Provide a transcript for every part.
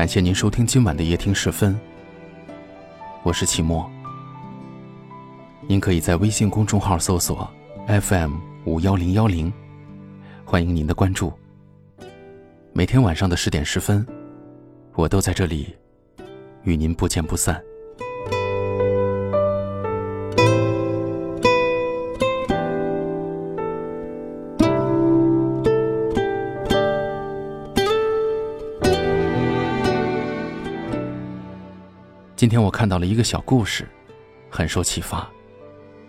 感谢您收听今晚的夜听时分，我是齐墨。您可以在微信公众号搜索 FM 五幺零幺零，欢迎您的关注。每天晚上的十点十分，我都在这里与您不见不散。今天我看到了一个小故事，很受启发，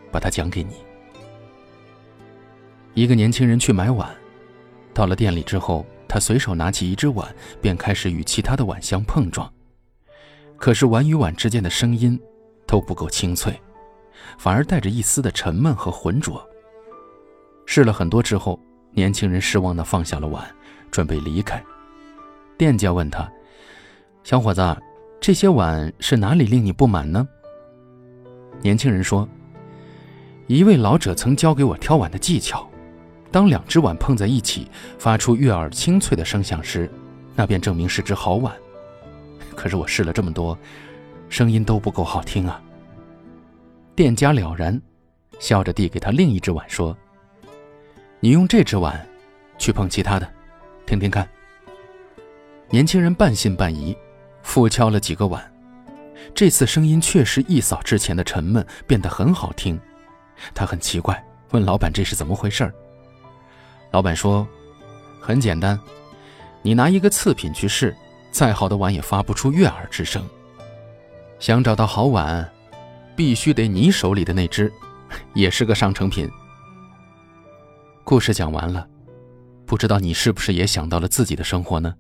把它讲给你。一个年轻人去买碗，到了店里之后，他随手拿起一只碗，便开始与其他的碗相碰撞。可是碗与碗之间的声音都不够清脆，反而带着一丝的沉闷和浑浊。试了很多之后，年轻人失望地放下了碗，准备离开。店家问他：“小伙子。”这些碗是哪里令你不满呢？年轻人说：“一位老者曾教给我挑碗的技巧，当两只碗碰在一起，发出悦耳清脆的声响时，那便证明是只好碗。可是我试了这么多，声音都不够好听啊。”店家了然，笑着递给他另一只碗说：“你用这只碗，去碰其他的，听听看。”年轻人半信半疑。复敲了几个碗，这次声音确实一扫之前的沉闷，变得很好听。他很奇怪，问老板这是怎么回事老板说：“很简单，你拿一个次品去试，再好的碗也发不出悦耳之声。想找到好碗，必须得你手里的那只，也是个上成品。”故事讲完了，不知道你是不是也想到了自己的生活呢？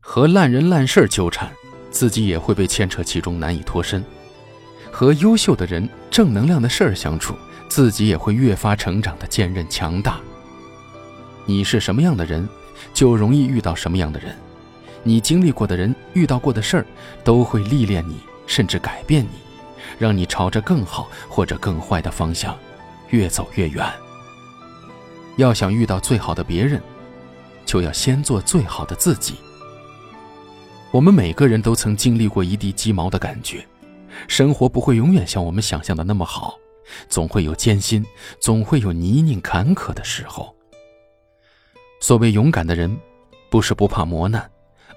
和烂人烂事纠缠，自己也会被牵扯其中，难以脱身；和优秀的人、正能量的事儿相处，自己也会越发成长的坚韧强大。你是什么样的人，就容易遇到什么样的人；你经历过的人、遇到过的事儿，都会历练你，甚至改变你，让你朝着更好或者更坏的方向越走越远。要想遇到最好的别人，就要先做最好的自己。我们每个人都曾经历过一地鸡毛的感觉，生活不会永远像我们想象的那么好，总会有艰辛，总会有泥泞坎坷的时候。所谓勇敢的人，不是不怕磨难，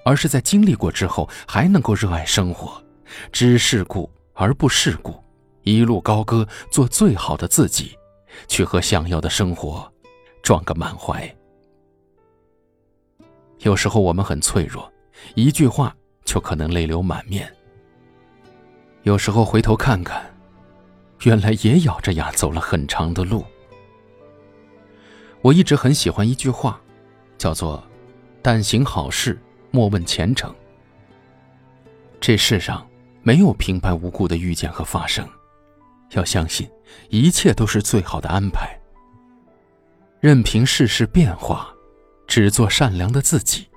而是在经历过之后还能够热爱生活，知世故而不世故，一路高歌，做最好的自己，去和想要的生活撞个满怀。有时候我们很脆弱。一句话就可能泪流满面。有时候回头看看，原来也咬着牙走了很长的路。我一直很喜欢一句话，叫做“但行好事，莫问前程”。这世上没有平白无故的遇见和发生，要相信一切都是最好的安排。任凭世事变化，只做善良的自己。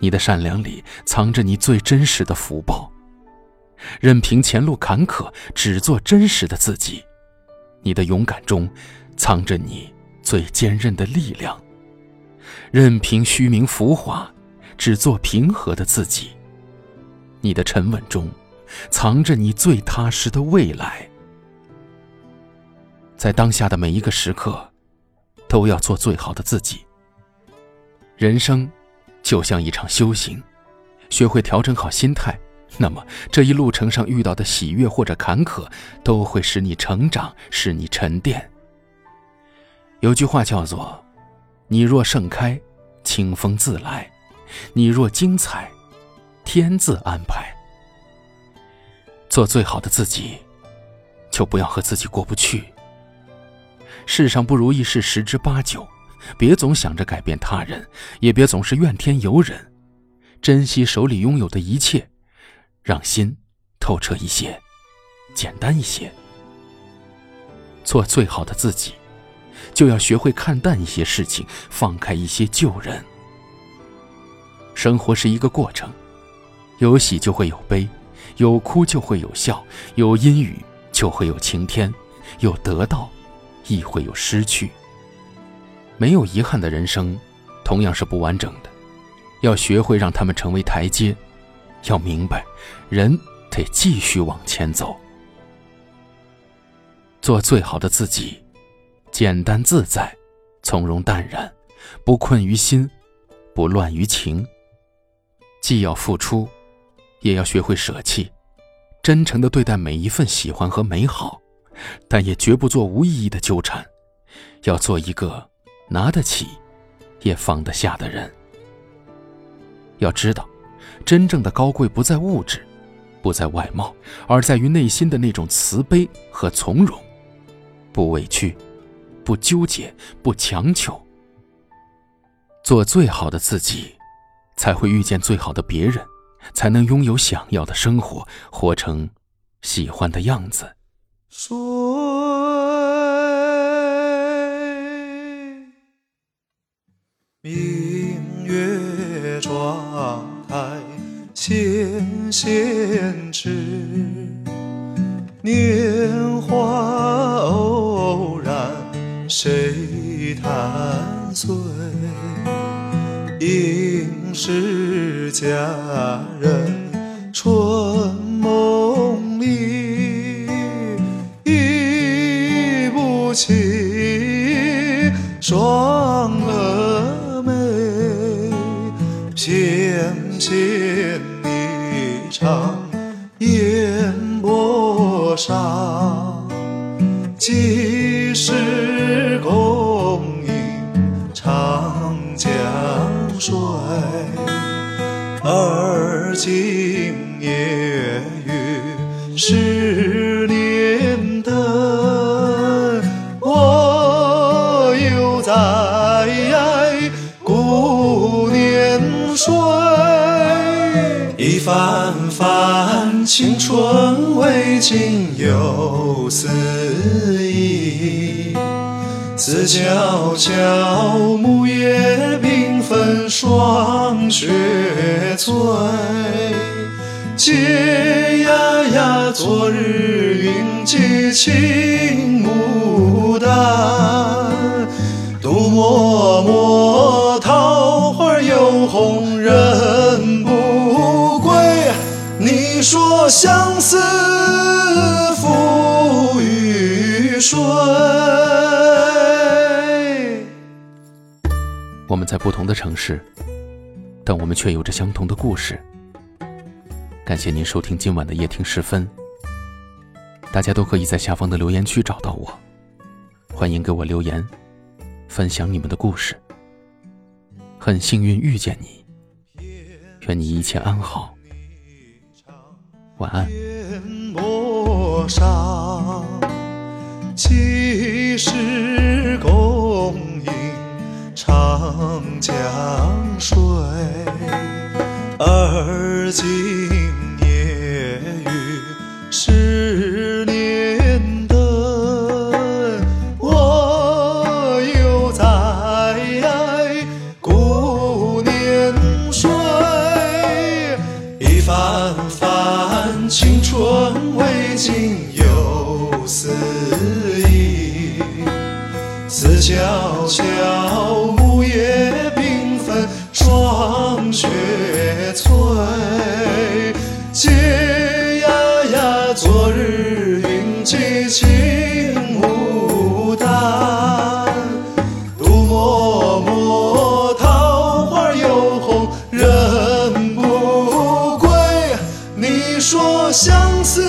你的善良里藏着你最真实的福报，任凭前路坎坷，只做真实的自己。你的勇敢中藏着你最坚韧的力量，任凭虚名浮华，只做平和的自己。你的沉稳中藏着你最踏实的未来。在当下的每一个时刻，都要做最好的自己。人生。就像一场修行，学会调整好心态，那么这一路程上遇到的喜悦或者坎坷，都会使你成长，使你沉淀。有句话叫做：“你若盛开，清风自来；你若精彩，天自安排。”做最好的自己，就不要和自己过不去。世上不如意事十之八九。别总想着改变他人，也别总是怨天尤人，珍惜手里拥有的一切，让心透彻一些，简单一些，做最好的自己，就要学会看淡一些事情，放开一些旧人。生活是一个过程，有喜就会有悲，有哭就会有笑，有阴雨就会有晴天，有得到，亦会有失去。没有遗憾的人生，同样是不完整的。要学会让他们成为台阶，要明白，人得继续往前走。做最好的自己，简单自在，从容淡然，不困于心，不乱于情。既要付出，也要学会舍弃，真诚的对待每一份喜欢和美好，但也绝不做无意义的纠缠。要做一个拿得起，也放得下的人。要知道，真正的高贵不在物质，不在外貌，而在于内心的那种慈悲和从容。不委屈，不纠结，不强求，做最好的自己，才会遇见最好的别人，才能拥有想要的生活，活成喜欢的样子。说明月妆台纤纤指，年华偶然谁弹碎？应是佳人几时共饮长江水？而今夜雨十年灯，我犹在顾年水。一番番青春未尽又思忆，思悄悄木叶缤纷霜雪催。嗟呀呀，昨日云髻青牡丹，独默默桃花又红人不归。你说相思与谁？我们在不同的城市，但我们却有着相同的故事。感谢您收听今晚的夜听时分。大家都可以在下方的留言区找到我，欢迎给我留言，分享你们的故事。很幸运遇见你，愿你一切安好，晚安。几时共饮长江水？而今思悄悄木叶缤纷霜雪催。嗟呀呀，昨日云髻青牡丹，独默默桃花又红人不归。你说相思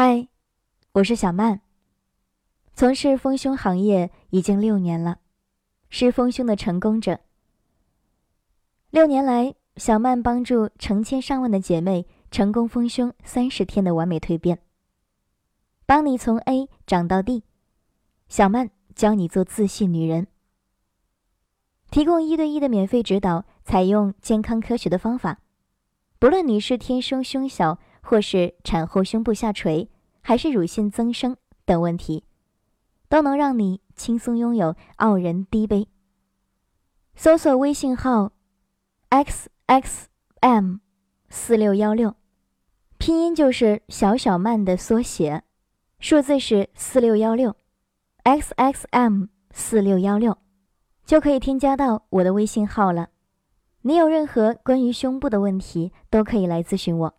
嗨，我是小曼。从事丰胸行业已经六年了，是丰胸的成功者。六年来，小曼帮助成千上万的姐妹成功丰胸三十天的完美蜕变，帮你从 A 长到 D。小曼教你做自信女人，提供一对一的免费指导，采用健康科学的方法。不论你是天生胸小，或是产后胸部下垂，还是乳腺增生等问题，都能让你轻松拥有傲人低杯。搜索微信号 x x m 四六幺六，拼音就是小小曼的缩写，数字是四六幺六 x x m 四六幺六。就可以添加到我的微信号了。你有任何关于胸部的问题，都可以来咨询我。